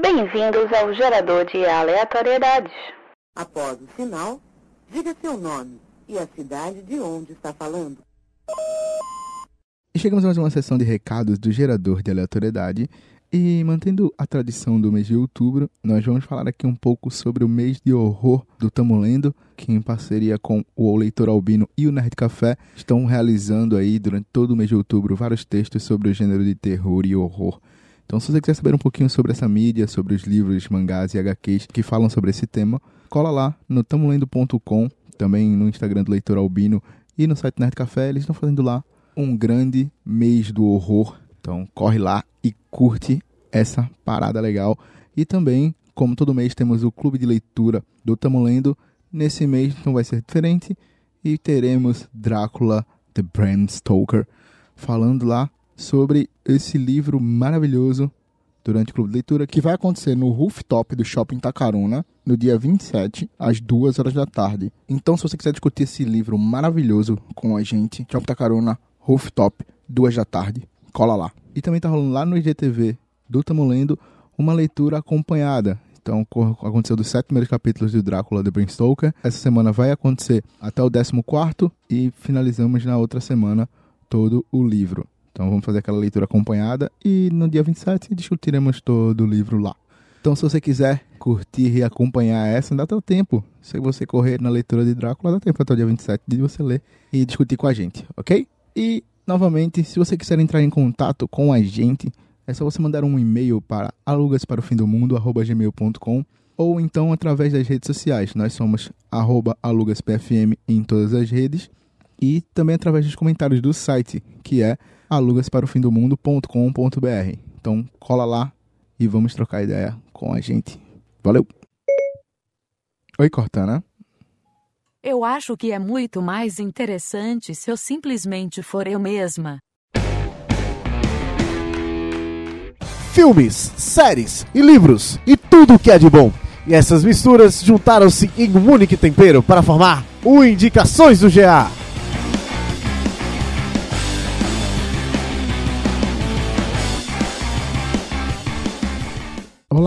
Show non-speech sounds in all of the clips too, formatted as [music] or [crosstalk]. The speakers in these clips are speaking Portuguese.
Bem-vindos ao gerador de aleatoriedades. Após o sinal, diga seu nome e a cidade de onde está falando. E chegamos a mais uma sessão de recados do gerador de aleatoriedade. E mantendo a tradição do mês de outubro, nós vamos falar aqui um pouco sobre o mês de horror do Tamo Lendo, que em parceria com o Leitor Albino e o Nerd Café estão realizando aí durante todo o mês de outubro vários textos sobre o gênero de terror e horror. Então, se você quiser saber um pouquinho sobre essa mídia, sobre os livros, mangás e HQs que falam sobre esse tema, cola lá no tamolendo.com, também no Instagram do Leitor Albino e no site Nerd Café, eles estão fazendo lá um grande mês do horror. Então, corre lá e curte essa parada legal. E também, como todo mês, temos o clube de leitura do Tamo Lendo. Nesse mês não vai ser diferente e teremos Drácula, The Bram Stoker, falando lá sobre esse livro maravilhoso durante o clube de leitura que vai acontecer no rooftop do Shopping Tacaruna no dia 27, às 2 horas da tarde. Então, se você quiser discutir esse livro maravilhoso com a gente, Shopping Tacaruna, rooftop, 2 da tarde, cola lá. E também tá rolando lá no IGTV do Tamo Lendo uma leitura acompanhada. Então, aconteceu dos sete primeiros capítulos de Drácula de Bram Stoker. Essa semana vai acontecer até o 14 e finalizamos na outra semana todo o livro. Então vamos fazer aquela leitura acompanhada e no dia 27 discutiremos todo o livro lá. Então se você quiser curtir e acompanhar essa, dá teu tempo. Se você correr na leitura de Drácula, dá tempo até o dia 27 de você ler e discutir com a gente, ok? E, novamente, se você quiser entrar em contato com a gente, é só você mandar um e-mail para alugasparofindomundo.gmail.com ou então através das redes sociais. Nós somos alugaspfm em todas as redes e também através dos comentários do site, que é alugasparofindomundo.com.br. Então cola lá e vamos trocar ideia com a gente. Valeu! Oi, Cortana. Eu acho que é muito mais interessante se eu simplesmente for eu mesma. Filmes, séries e livros e tudo o que é de bom. E essas misturas juntaram-se em um único tempero para formar o Indicações do GA.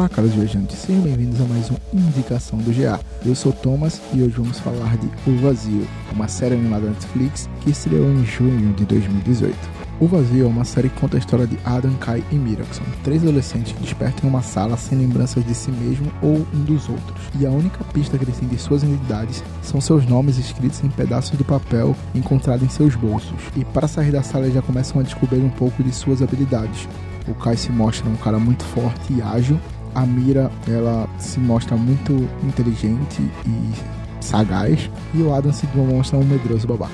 Olá, caros viajantes, sejam bem-vindos a mais uma Indicação do GA. Eu sou Thomas e hoje vamos falar de O Vazio, uma série animada Netflix que estreou em junho de 2018. O Vazio é uma série que conta a história de Adam, Kai e Mira, que são três adolescentes que despertam em uma sala sem lembranças de si mesmo ou um dos outros. E a única pista que eles têm de suas identidades são seus nomes escritos em pedaços de papel encontrados em seus bolsos. E para sair da sala já começam a descobrir um pouco de suas habilidades. O Kai se mostra um cara muito forte e ágil, a Mira ela se mostra muito inteligente e sagaz e o Adam se demonstra um medroso babaca.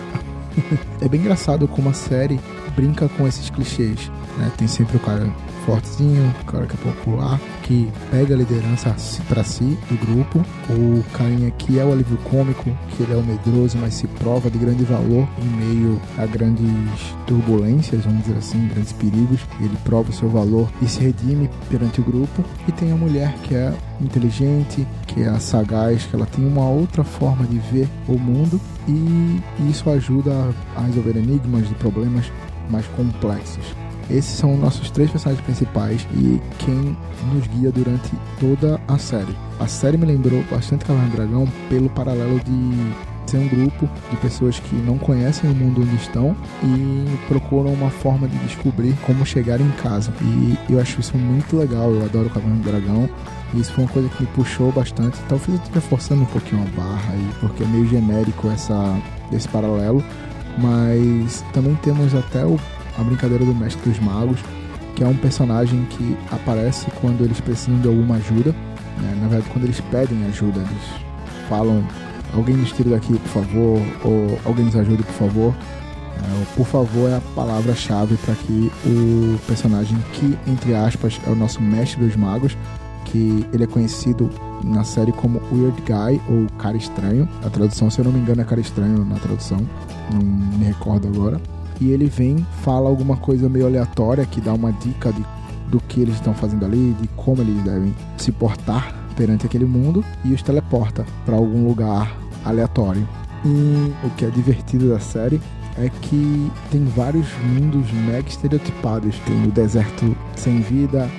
[laughs] é bem engraçado como a série brinca com esses clichês, né? Tem sempre o cara fortezinho, cara que é popular, que pega a liderança para si do grupo, o carinha que é o alívio cômico, que ele é o medroso, mas se prova de grande valor em meio a grandes turbulências, vamos dizer assim, grandes perigos, ele prova o seu valor e se redime perante o grupo, e tem a mulher que é inteligente, que é sagaz, que ela tem uma outra forma de ver o mundo. E isso ajuda a resolver enigmas e problemas mais complexos. Esses são nossos três personagens principais e quem nos guia durante toda a série. A série me lembrou bastante Caverna do Dragão pelo paralelo de ser um grupo de pessoas que não conhecem o mundo onde estão e procuram uma forma de descobrir como chegar em casa. E eu acho isso muito legal, eu adoro Caverna do Dragão. E isso foi uma coisa que me puxou bastante. Talvez eu esteja forçando um pouquinho a barra aí, porque é meio genérico essa, esse paralelo. Mas também temos até o a brincadeira do Mestre dos Magos, que é um personagem que aparece quando eles precisam de alguma ajuda. Né? Na verdade, quando eles pedem ajuda, eles falam: alguém nos tira daqui, por favor, ou alguém nos ajude, por favor. É, por favor é a palavra-chave para que o personagem que, entre aspas, é o nosso mestre dos magos, que ele é conhecido na série como Weird Guy ou Cara Estranho. A tradução, se eu não me engano, é Cara Estranho na tradução, não me recordo agora e ele vem, fala alguma coisa meio aleatória que dá uma dica de, do que eles estão fazendo ali, de como eles devem se portar perante aquele mundo e os teleporta para algum lugar aleatório. E o que é divertido da série é que tem vários mundos mega estereotipados. Tem o deserto sem vida,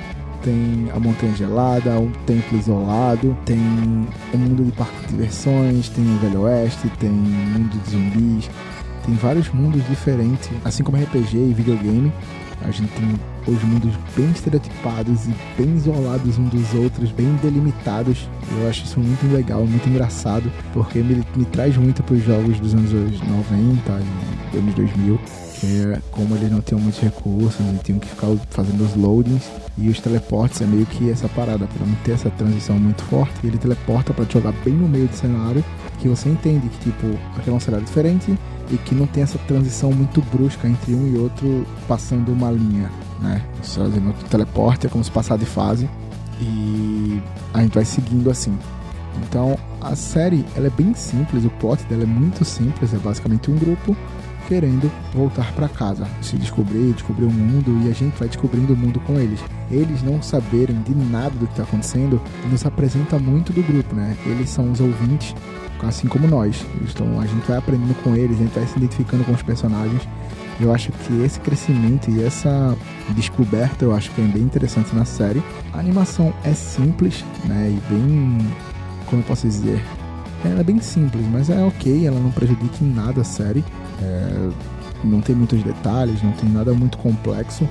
tem a Montanha Gelada, um templo isolado, tem um mundo de parque de diversões, tem o Velho Oeste, tem um mundo de zumbis, tem vários mundos diferentes, assim como RPG e videogame. A gente tem os mundos bem estereotipados e bem isolados uns dos outros, bem delimitados. Eu acho isso muito legal, muito engraçado, porque me, me traz muito para os jogos dos anos 90 e anos 2000 que é como eles não tinham muitos recursos e tinham que ficar fazendo os loadings e os teleportes é meio que essa parada para não ter essa transição muito forte ele teleporta para jogar bem no meio do cenário que você entende que tipo aquele é um cenário diferente e que não tem essa transição muito brusca entre um e outro passando uma linha né fazendo teleporte é como se passar de fase e a gente vai seguindo assim então a série ela é bem simples o plot dela é muito simples é basicamente um grupo querendo voltar para casa, se descobrir, descobrir o mundo e a gente vai descobrindo o mundo com eles. Eles não saberem de nada do que está acontecendo nos apresenta muito do grupo, né? Eles são os ouvintes, assim como nós. Então a gente vai aprendendo com eles, a gente vai se identificando com os personagens. Eu acho que esse crescimento e essa descoberta eu acho que é bem interessante na série. A animação é simples, né? E bem. Como eu posso dizer? Ela é bem simples, mas é ok, ela não prejudica em nada a série. É, não tem muitos detalhes, não tem nada muito complexo,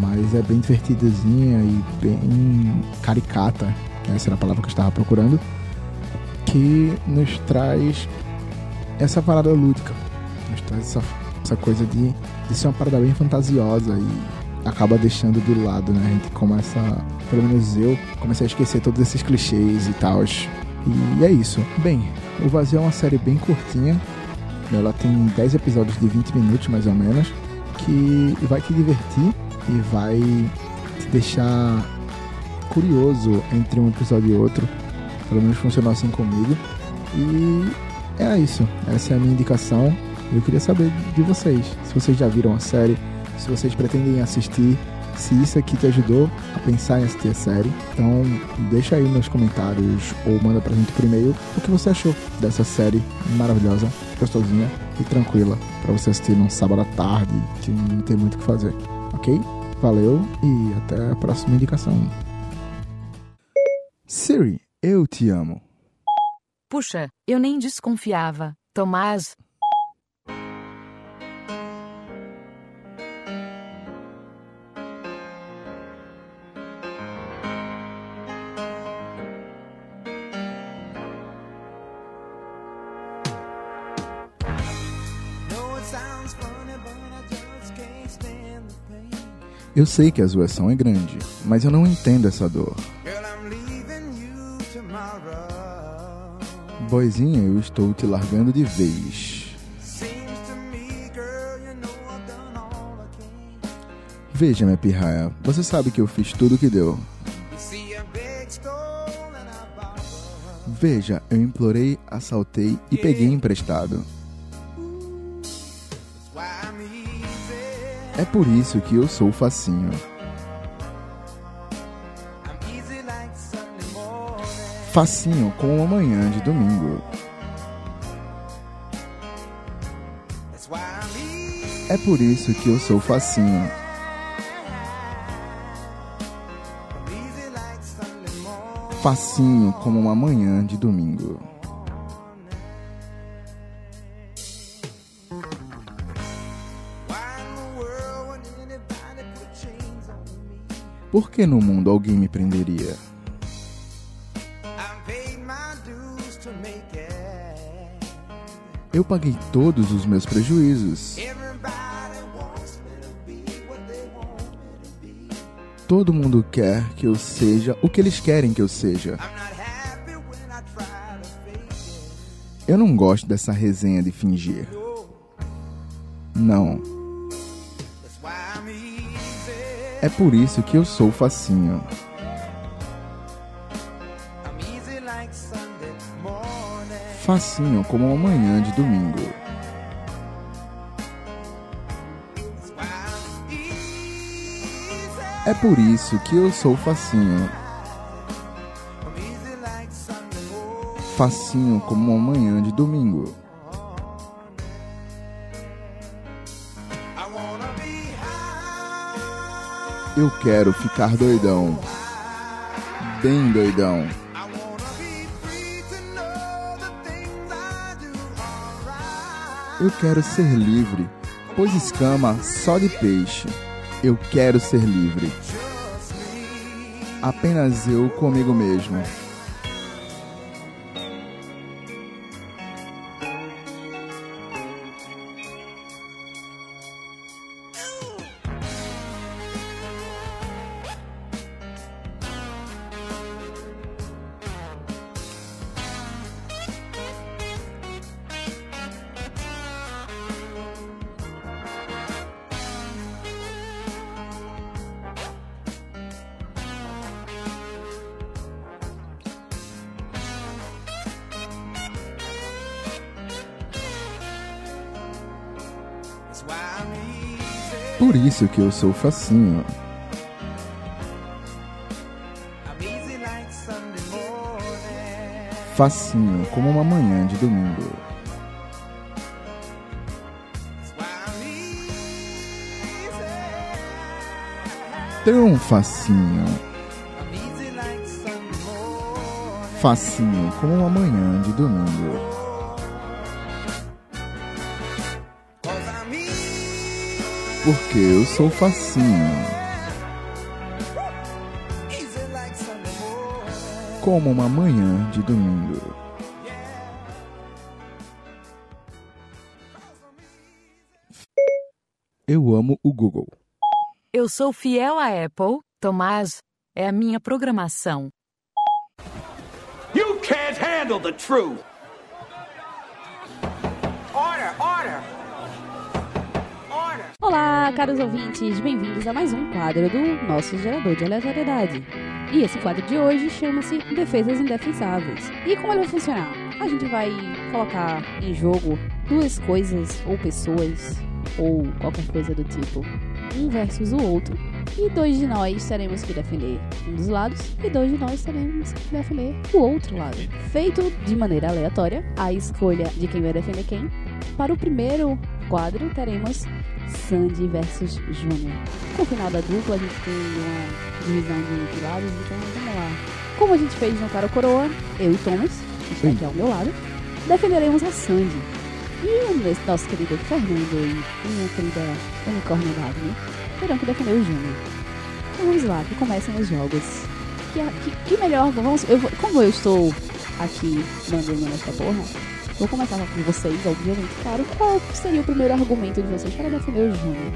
mas é bem divertidazinha e bem caricata, essa era a palavra que eu estava procurando, que nos traz essa parada lúdica, nos traz essa, essa coisa de, de ser uma parada bem fantasiosa e acaba deixando de lado, né? A gente começa, pelo menos eu, comecei a esquecer todos esses clichês e tal. E é isso. Bem, o Vazio é uma série bem curtinha, ela tem 10 episódios de 20 minutos, mais ou menos, que vai te divertir e vai te deixar curioso entre um episódio e outro. Pelo menos funcionou assim comigo. E é isso. Essa é a minha indicação. Eu queria saber de vocês. Se vocês já viram a série, se vocês pretendem assistir, se isso aqui te ajudou a pensar em assistir a série. Então, deixa aí nos comentários ou manda pra gente por e-mail o que você achou dessa série maravilhosa, gostosinha e tranquila para você assistir num sábado à tarde que não tem muito o que fazer. Ok? Valeu e até a próxima indicação. Siri, eu te amo. Puxa, eu nem desconfiava. Tomás. Eu sei que a zoação é grande, mas eu não entendo essa dor. Boizinha, eu estou te largando de vez. Veja, minha pirraia, você sabe que eu fiz tudo o que deu. Veja, eu implorei, assaltei e peguei emprestado. É por isso que eu sou facinho. Facinho com uma manhã de domingo. É por isso que eu sou facinho. Facinho como uma manhã de domingo. Por que no mundo alguém me prenderia? Eu paguei todos os meus prejuízos. Todo mundo quer que eu seja o que eles querem que eu seja. Eu não gosto dessa resenha de fingir. Não. É por isso que eu sou facinho. Facinho como uma manhã de domingo. É por isso que eu sou facinho. Facinho como uma manhã de domingo. Eu quero ficar doidão. Bem doidão. Eu quero ser livre, pois escama só de peixe. Eu quero ser livre. Apenas eu comigo mesmo. Por isso que eu sou facinho. Facinho como uma manhã de domingo. Tão facinho. Facinho como uma manhã de domingo. Porque eu sou facinho. Como uma manhã de domingo. Eu amo o Google. Eu sou fiel à Apple, Tomás é a minha programação. You can't handle the truth. Order, order. Olá, caros ouvintes, bem-vindos a mais um quadro do nosso gerador de aleatoriedade. E esse quadro de hoje chama-se Defesas Indefensáveis. E como ele vai funcionar? A gente vai colocar em jogo duas coisas ou pessoas ou qualquer coisa do tipo, um versus o outro, e dois de nós teremos que defender um dos lados e dois de nós teremos que defender o outro lado. Feito de maneira aleatória, a escolha de quem vai defender quem. Para o primeiro quadro, teremos Sandy versus Júnior. Com o final da dupla, a gente tem uma divisão de, de lados, então vamos lá. Como a gente fez no Cara Coroa, eu e Thomas, que está aqui ao meu lado, defenderemos a Sandy. E o nosso- querido Fernando e minha querida unicórnio Wagner terão que defender o Júnior. Então vamos lá, que comecem os jogos. Que, que, que melhor, vamos, eu como eu estou aqui mandando nessa porra, vou começar com vocês, obviamente, claro. Qual seria o primeiro argumento de vocês para defender o Júnior?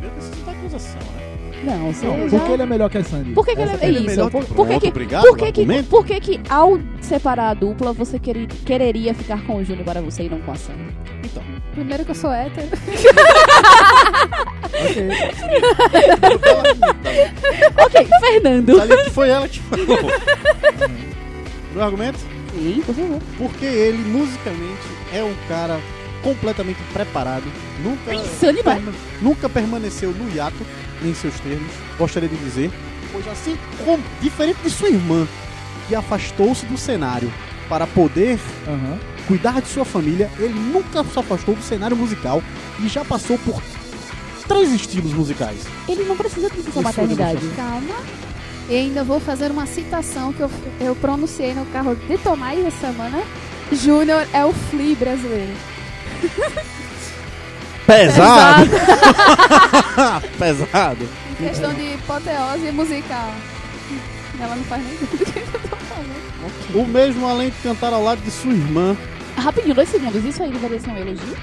Meu Deus, isso tá acusação, né? Não, você Não, já... porque ele é melhor que a Sandy. Por que, que ele é ele é isso? melhor por, que- por que Pronto, que, obrigado, por que, que, por que que ao separar a dupla você querer, quereria ficar com o Júnior para você e não com a Sandy? Então, Primeiro que eu sou hétero. [laughs] ok, Fernando. sabe que foi ela que falou. [laughs] Meu argumento? Sim, por favor. Porque ele, musicalmente, é um cara completamente preparado. Nunca, Insano, perma- nunca permaneceu no hiato em seus termos, gostaria de dizer. Pois assim como, diferente de sua irmã, que afastou-se do cenário para poder Aham. cuidar de sua família, ele nunca se afastou do cenário musical e já passou por três estilos musicais. Ele não precisa de sua maternidade. Calma. E ainda vou fazer uma citação que eu, eu pronunciei no carro de Tomás essa semana. Júnior é o Flea brasileiro. [laughs] Pesado! [laughs] Pesado! Em questão de hipoteose musical. Ela não faz nem [laughs] do que eu tô falando. O mesmo além de cantar ao lado de sua irmã. Rapidinho, dois segundos. Isso aí deveria ser um elogio?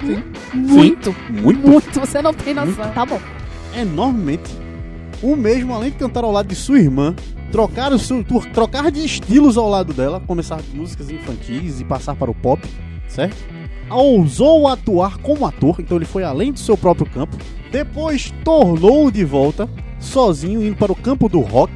Sim. Muito. Muito. Muito, você não tem noção. Tá bom. enormemente. O mesmo, além de cantar ao lado de sua irmã, trocar, o seu, trocar de estilos ao lado dela, começar músicas infantis e passar para o pop, certo? Ousou atuar como ator, então ele foi além do seu próprio campo. Depois tornou de volta, sozinho, indo para o campo do rock,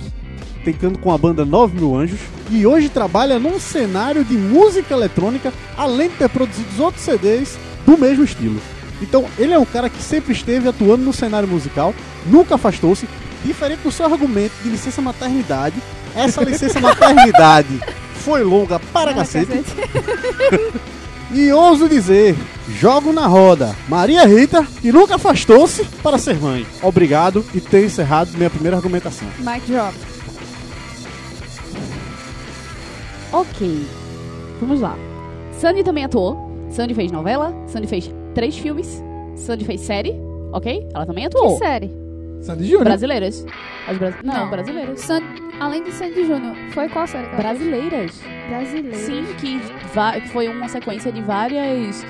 tocando com a banda 9 Mil Anjos. E hoje trabalha num cenário de música eletrônica, além de ter produzido outros CDs do mesmo estilo. Então, ele é um cara que sempre esteve atuando no cenário musical, nunca afastou-se, diferente do seu argumento de licença maternidade. Essa licença [laughs] maternidade foi longa para Ah, cacete. [laughs] E ouso dizer, jogo na roda. Maria Rita, que nunca afastou-se para ser mãe. Obrigado e ter encerrado minha primeira argumentação. Mic drop. Ok. Vamos lá. Sandy também atuou. Sandy fez novela. Sandy fez três filmes. Sandy fez série. Ok? Ela também Que atuou. série? Sandy Júnior. Brasileiras. As bra- Não, Não. brasileiras. San- Além de Sandy Júnior, foi qual série? que? Brasileiras. Brasileira. Sim, que, va- foi uma sequência de várias.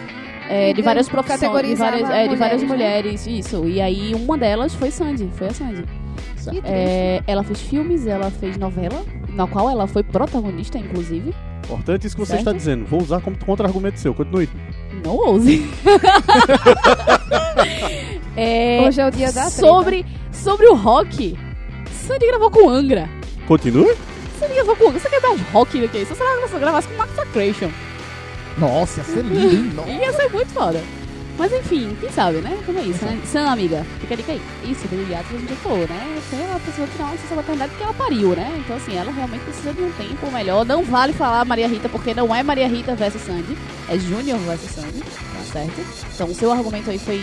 é, de várias profissões, de várias, é, de várias mulheres, né? mulheres, isso. E aí uma delas foi Sandy, foi a Sandy. É, ela fez filmes, ela fez novela, na qual ela foi protagonista, inclusive. Importante isso que você Certo. está dizendo. Vou usar como contra-argumento seu. Continue. Não ouse. [laughs] [laughs] É, Hoje é o dia da treta. Sobre, o rock, Sandy gravou com Angra. Continue? Sandy gravou com Angra. Você quer mais rock do que isso? Se você gravasse com Massacration. Nossa, ia ser lindo, hein? Nossa. Ia ser muito foda. Mas enfim, quem sabe, né? Como é isso, né? Sam, amiga, fica a dica aí. Isso, do hiatus a gente já falou, né? Você é uma pessoa que não licença maternidade porque ela pariu, né? Então, assim, ela realmente precisa de um tempo melhor. Não vale falar Maria Rita, porque não é Maria Rita versus Sandy. É Júnior versus Sandy, tá certo? Então, o seu argumento aí foi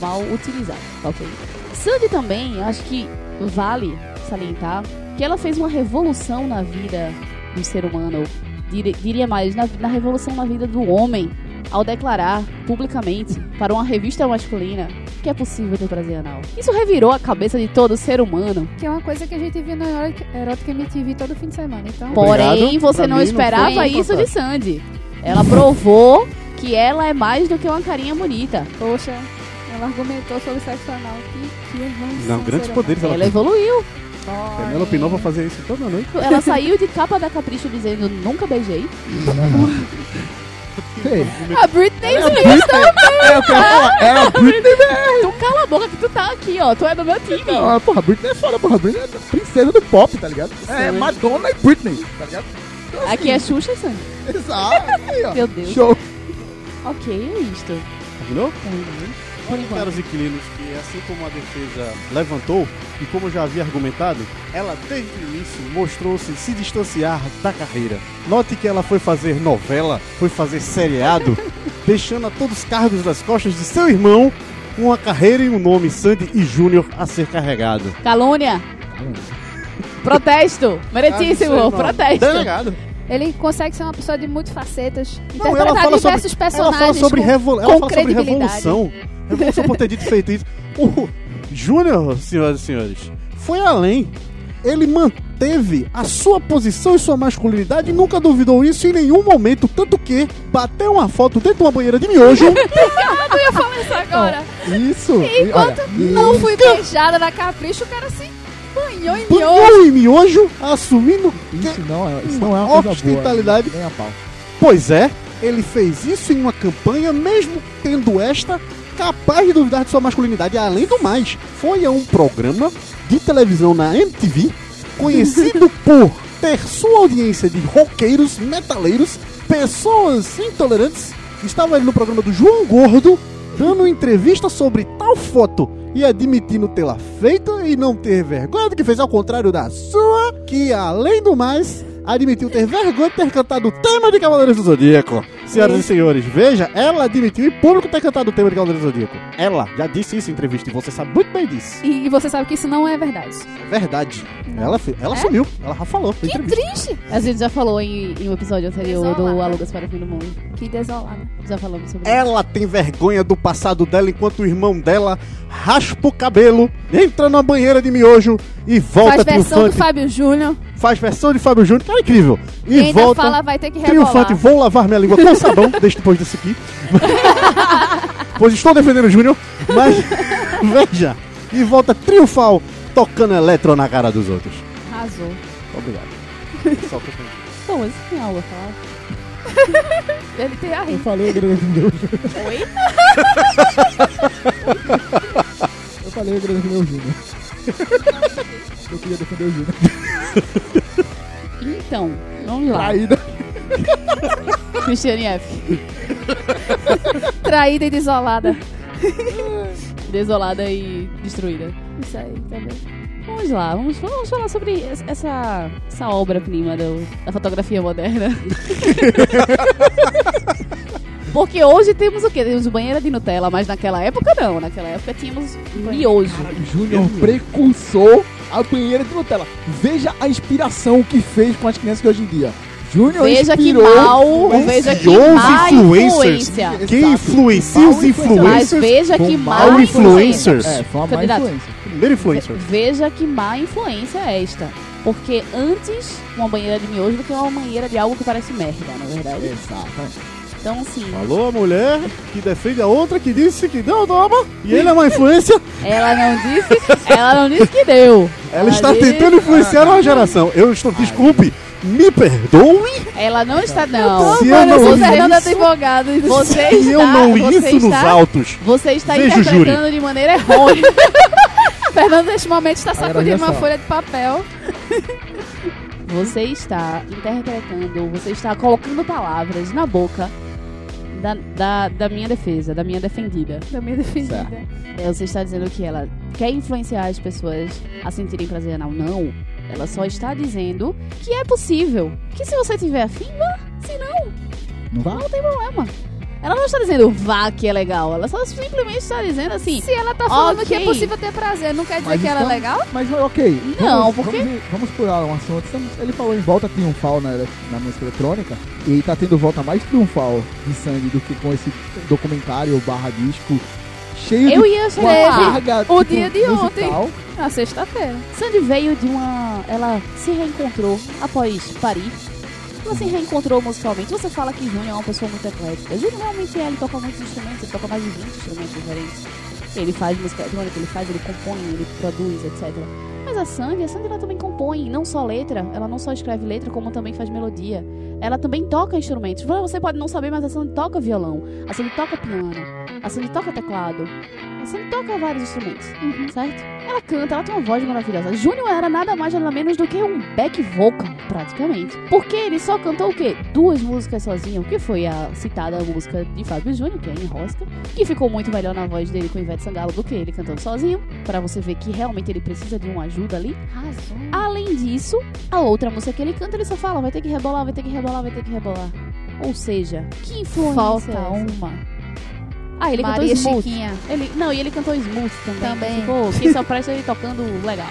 mal utilizado, tá ok? Sandy também, eu acho que vale salientar que ela fez uma revolução na vida do ser humano. Diria mais, na, na revolução na vida do homem ao declarar publicamente para uma revista masculina que é possível ter prazer anal. Isso revirou a cabeça de todo ser humano. Que é uma coisa que a gente viu no Erotic- Erotica MTV todo fim de semana. Então. Porém, você Pra não não esperava foi isso de. Sandy. Ela provou que ela é mais do que uma carinha bonita. poxa, ela argumentou sobre sexo anal que, que não Não, grandes poderes Ela ela evoluiu. Penélope Nova fazer isso toda noite. Ela saiu de capa da Capricho dizendo nunca beijei. A Britney é a Britney. É, eu quero falar. É a Britney. Tu cala a boca que tu tá aqui, ó. Tu é do meu time. Não, a porra, a Britney é foda, porra. A Britney é a princesa do pop, tá ligado? É Madonna e Britney, tá ligado? Então, Aqui é Xuxa, Sandy. Exato. Aí, ó. Meu Deus. Show. Ok, é isto. Terminou? Por enquanto. caros inquilinos, que assim como a defesa levantou, e como eu já havia argumentado, ela desde o início mostrou-se se distanciar da carreira. Note que ela foi fazer novela, foi fazer seriado, [laughs] deixando a todos os cargos das costas de seu irmão uma carreira e um nome Sandy e Júnior a ser carregado. Calúnia. Protesto. Meritíssimo. Ah. Protesto. Delegado. Ele consegue ser uma pessoa de muitas facetas, Não, ela interpretar fala sobre, diversos ela personagens. fala sobre, revol- ela fala sobre revolução. Revolução por ter dito feito isso. O Júnior, senhoras e senhores, foi além. Ele manteve a sua posição e sua masculinidade e nunca duvidou isso em nenhum momento. Tanto que bateu uma foto dentro de uma banheira de miojo. [laughs] Eu ia falar isso agora. Isso. Enquanto Olha, não fui beijada na Capricho, o cara se banhou em miojo. banhou em miojo, assumindo Isso não é, isso não é uma coisa Hospitalidade. boa. Nem a pau. Pois é, ele fez isso em uma campanha, mesmo tendo esta capaz de duvidar de sua masculinidade. Além do mais, foi a um programa de televisão na MTV, [laughs] conhecido por ter sua audiência de roqueiros, metaleiros, pessoas intolerantes. Estava ele no programa do João Gordo, dando entrevista sobre tal foto e admitindo tê-la feita e não ter vergonha do que fez, ao contrário da sua, que além do mais, admitiu ter vergonha de ter cantado o tema de Cavaleiros do Zodíaco. Senhoras e senhores, veja, ela admitiu em público ter cantado o tema de Cavaleiros do Zodíaco. Ela já disse isso em entrevista e você sabe muito bem disso. E você sabe que isso não é verdade. É verdade. Não. Ela, fe- ela É? assumiu, ela já falou. Que triste. A gente já falou em, em um episódio anterior do Desolada. Alugas para o Fim do Mundo. Que desolada. Já falamos sobre Ela tem vergonha do passado dela enquanto o irmão dela raspa o cabelo, entra na banheira de miojo e volta Faz versão do triunfante. Fábio Júnior. Faz versão de Fábio Júnior, que é incrível. E, E ainda volta fala, vai ter que triunfante. Vou lavar minha língua com sabão [laughs] desde depois desse aqui. pois estou defendendo o Júnior, mas [laughs] veja. E volta triunfal, tocando eletro na cara dos outros. Arrasou. Obrigado. Só que eu tenho. Pô, mas tem aula, falar. [laughs] Ele tem a Eu rir. falei, eu defendeu. Oi? Eu falei, eu queria defender o Júnior. Eu queria defender o Júnior. Então, vamos lá. Traída. Cristiane F. Traída e desolada. Desolada e destruída. Isso aí, tá bem. Vamos lá, vamos, vamos falar sobre es- essa, essa obra-prima da fotografia moderna. [laughs] Porque hoje temos o quê? Temos banheira de Nutella, mas naquela época não. Naquela época tínhamos miojo. Júnior precursor a banheira de Nutella. Veja a inspiração que fez com as crianças de hoje em dia. Júnior Veja que inspirou mal, veja que má influencers. influência. Quem influencia os influenciador. Mas influencers? veja que mal má influencers. É, foi uma má Candidato. influência. Primeiro influencer. Veja que má influência é esta. Porque antes uma banheira de miojo do que uma banheira de algo que parece merda, na verdade. Exatamente. Então, assim, Falou a mulher que defende a outra que disse que não toma. E ele é uma influência. ela não disse, ela não disse que deu. Ela está disse- tentando influenciar uma geração. Eu estou. Desculpe. Me perdoe. Ela não está, não. Se eu não Você li isso, Advogado. Você está, se eu não li você isso nos está, autos. você está interpretando de maneira errônea. [laughs] Fernanda, neste momento, está sacudindo uma folha de papel. Você está interpretando, você está colocando palavras na boca da, da, da minha defesa, da minha defendida. Da minha defendida. É, Você está dizendo que ela quer influenciar as pessoas a sentirem prazer anal. Não. Ela só está dizendo que é possível. Que se você tiver afim, vá. Se não, Não vai? não tem problema. Ela não está dizendo vá que é legal. Ela só simplesmente está dizendo assim. Se ela tá falando que é possível ter prazer, não quer dizer Mas que ela é então- legal? Mas ok. Não, vamos, porque- Vamos, vamos pular um assunto. Estamos- Ele falou em volta triunfal na, na música eletrônica. E tá tendo volta mais triunfal de sangue do que com esse documentário barra disco cheio Eu de ia carga o tipo, dia de ontem. musical. Na sexta-feira. Sandy veio de uma. Ela se reencontrou após parir. Ela se reencontrou musicalmente. Você fala que Júnior é uma pessoa muito eclética. Júnior realmente é, ele toca muitos instrumentos, ele toca mais de 20 instrumentos diferentes. Ele faz música eletrônica, ele faz, ele compõe, ele produz, etc. Mas a Sandy, a Sandy ela também compõe, não só letra, ela não só escreve letra, como também faz melodia. Ela também toca instrumentos. Você pode não saber, mas a Sandy toca violão, a Sandy toca piano, a Sandy toca teclado, a Sandy toca vários instrumentos, certo? Ela canta, ela tem uma voz maravilhosa. Júnior era nada mais nada menos do que um back vocal, praticamente. Porque ele só cantou o quê? Duas músicas sozinho, que foi a citada música de Fábio Júnior, que é em Rosca, que ficou muito melhor na voz dele com Ivete Sangalo do que ele cantando sozinho, Pra você ver que realmente ele precisa de uma ajuda ali. Além disso, a outra música que ele canta, ele só fala, vai ter que rebolar, vai ter que rebolar, vai ter que rebolar. Ou seja, que influência Falta é uma. Ah, ele Maria cantou Smooth. Chiquinha. Ele, não, e ele cantou Smooth também. Também. Ficou, que só presta ele tocando legal.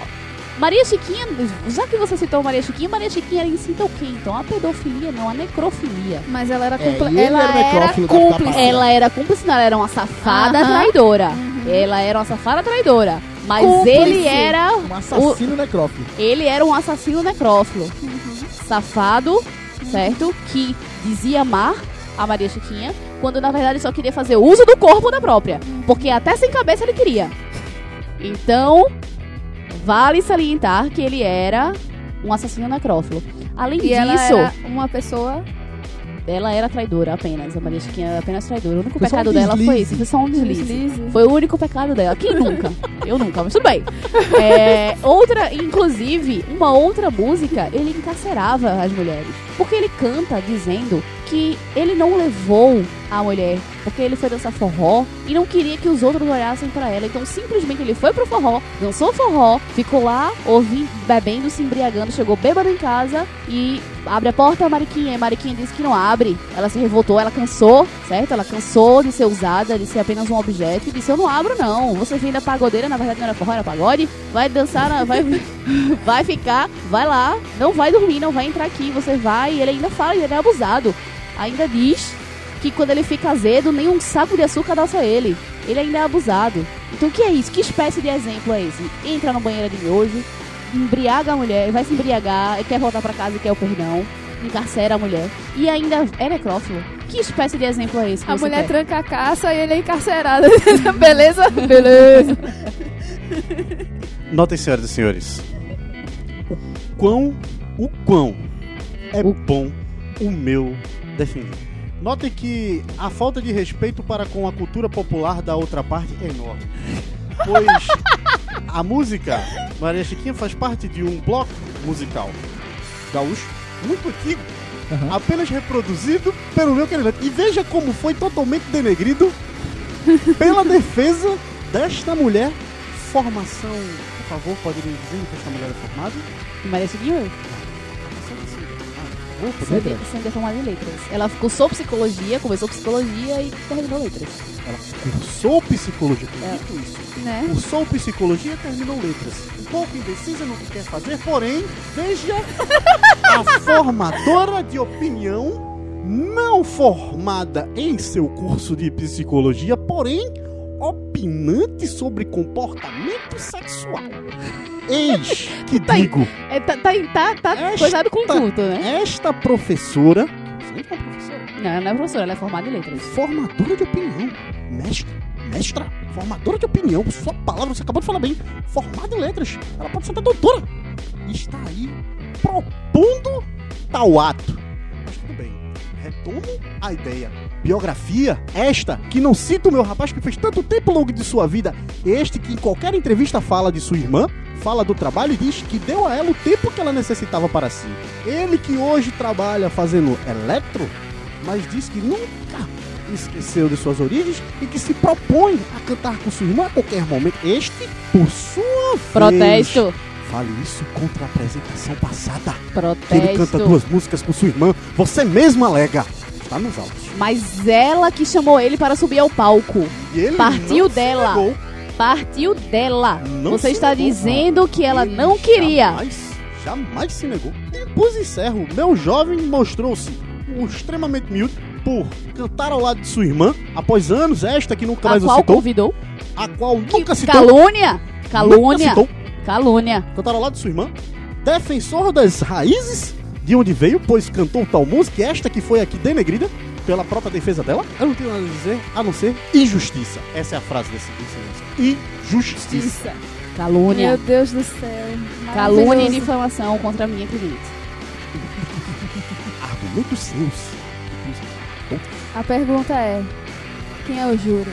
Maria Chiquinha, já que você citou Maria Chiquinha, Maria Chiquinha era incita o quê? Então, a pedofilia, não, a necrofilia. Mas ela era É, cúmplice. ele ela era era cúmplice. Ela era cúmplice, não, ela era uma safada Aham. traidora. Uhum. Ela era uma safada traidora. Mas Cúmplice. ele era. Um assassino necrófilo. Ele era um assassino necrófilo. Uhum. Safado, certo? Que dizia amar a Maria Chiquinha, quando na verdade só queria fazer uso do corpo da própria. Porque até sem cabeça ele queria. Então, vale salientar que ele era um assassino necrófilo. Além E disso, ela era uma pessoa. ela era traidora apenas. A Maria Chiquinha era apenas traidora. O único Foi só um pecado dela foi esse. Foi só um deslize. Deslize. Foi o único pecado dela. Quem nunca? Eu nunca, mas tudo bem. É, outra, inclusive, uma outra música, ele encarcerava as mulheres. Porque ele canta dizendo que ele não levou a mulher porque ele foi dançar forró e não queria que os outros olhassem pra ela. Então, simplesmente, ele foi pro forró, dançou forró, ficou lá, ouvindo, bebendo, se embriagando, chegou bêbado em casa e abre a porta a Mariquinha. E Mariquinha disse que não abre. Ela se revoltou, ela cansou, certo? Ela cansou de ser usada, de ser apenas um objeto e disse: Eu não abro, não. Você vem da pagodeira, na verdade não era forró, era pagode. Vai dançar, vai, [laughs] vai ficar, vai lá, não vai dormir, não vai entrar aqui. Você vai. E ele ainda fala, ele é abusado. Ainda diz que quando ele fica azedo, nem um saco de açúcar dá ele. Ele ainda é abusado. Então o que é isso? Que espécie de exemplo é esse? Entra no banheiro de miojo, embriaga a mulher, vai se embriagar, e quer voltar pra casa e quer o perdão, encarcera a mulher e ainda é necrófilo. Que espécie de exemplo é esse? que A você mulher quer? tranca a caça e ele é encarcerado. [laughs] Beleza? Beleza. Notem, senhoras e senhores. O quão, o quão é bom o meu defender. Notem que a falta de respeito para com a cultura popular da outra parte é enorme. Pois a música Maria Chiquinha faz parte de um bloco musical gaúcho muito antigo, Aham. apenas reproduzido pelo meu querido. E veja como foi totalmente denegrido pela defesa desta mulher. Formação, favor, poderia dizer que esta mulher é formada? Maria Seguinho? Letra. Sandy é formada em letras. Ela cursou psicologia, começou psicologia e terminou letras. Ela cursou psicologia. É. Acredito isso. Né? Cursou psicologia e terminou letras. Um pouco indecisa no que quer fazer, porém, veja a [laughs] formadora de opinião não formada em seu curso de psicologia, porém opinante sobre comportamento sexual. [laughs] Eis que Tá digo, É, tá, tá, tá, tá Esta- coisado com culto, né? esta professora, você não é professora, Não, ela não é professora, ela é formada em letras. formadora de opinião, mestra, mestra, formadora de opinião, sua palavra, você acabou de falar bem, formada em letras, ela pode ser até doutora, está aí propondo tal ato. Mas tudo bem, retomo a ideia. Biografia, esta, que não cita o meu rapaz que fez tanto tempo longo de sua vida, este que em qualquer entrevista fala de sua irmã, fala do trabalho e diz que deu a ela o tempo que ela necessitava para si. Ele que hoje trabalha fazendo eletro, mas diz que nunca esqueceu de suas origens e que se propõe a cantar com sua irmã a qualquer momento. Este, por sua vez, Protesto, fale isso contra a apresentação passada. Que ele canta protesto. duas músicas com sua irmã. Você mesmo alega. Está nos autos. Mas ela que chamou ele para subir ao palco. E ele Partiu dela. Partiu dela. Não Você está negou. dizendo que ela Ele não queria. Jamais, jamais se negou. Depois encerro. Meu jovem mostrou-se um extremamente miúdo por cantar ao lado de sua irmã, após anos, esta que nunca A mais o qual citou, convidou. a qual nunca citou, Calúnia. nunca Calúnia. citou, Calúnia. cantar ao lado de sua irmã, defensor das raízes de onde veio, pois cantou tal música, esta que foi aqui denegrida pela própria defesa dela. Eu não tenho nada a dizer a não ser injustiça. Essa é a frase desse desse Injustiça. Justiça. Calúnia. Meu Deus do céu. Calúnia e difamação contra a minha cliente. Argumentos seus. A pergunta é: quem é o júri?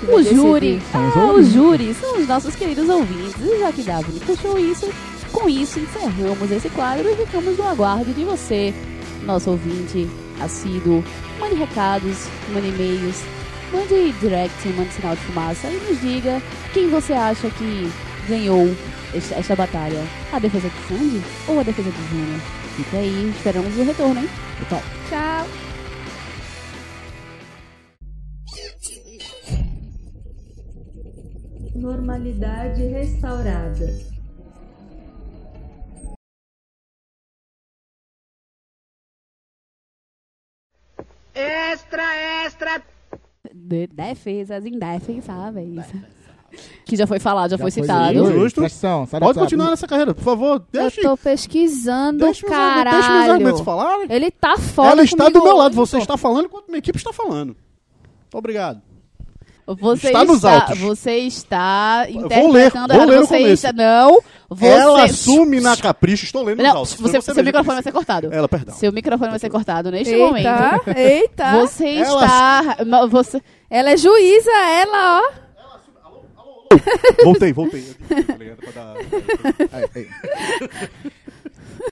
Que vai O júri. decidir? Ah, o júri são os nossos queridos ouvintes. E já que Davi puxou isso, com isso encerramos esse quadro e ficamos no aguardo de você, nosso ouvinte assíduo. Mande recados, mande e-mails, mande direct, mande sinal de fumaça e nos diga quem você acha que ganhou esta, esta batalha. A defesa de Sandy ou a defesa de Júnior? Fica aí, esperamos o retorno, hein? Então, Tchau. Normalidade restaurada. Extra, extra. de- defesas indefensáveis. Que já foi falado, já, foi foi citado. dito. Justo. Da Pode continuar nessa carreira, por favor. Eu Deixe, tô pesquisando, meus, argu- deixe meus argumentos caralho. falarem. Ele tá foda Ela está do meu lado. Você está falando enquanto minha equipe está falando. Obrigado. Você Está nos autos. Você está vou ler, interpretando vou ler você começo. está, não. Você, Ela assume na capricho. Estou lendo os Não, autos. você, seu microfone vai ser cortado. Ela, perdão. Seu microfone vai ser cortado neste momento. Eita, eita. Você Ela- está. Você, Ela é juíza, ela, ó. Voltei, voltei. [laughs] Tá dar-.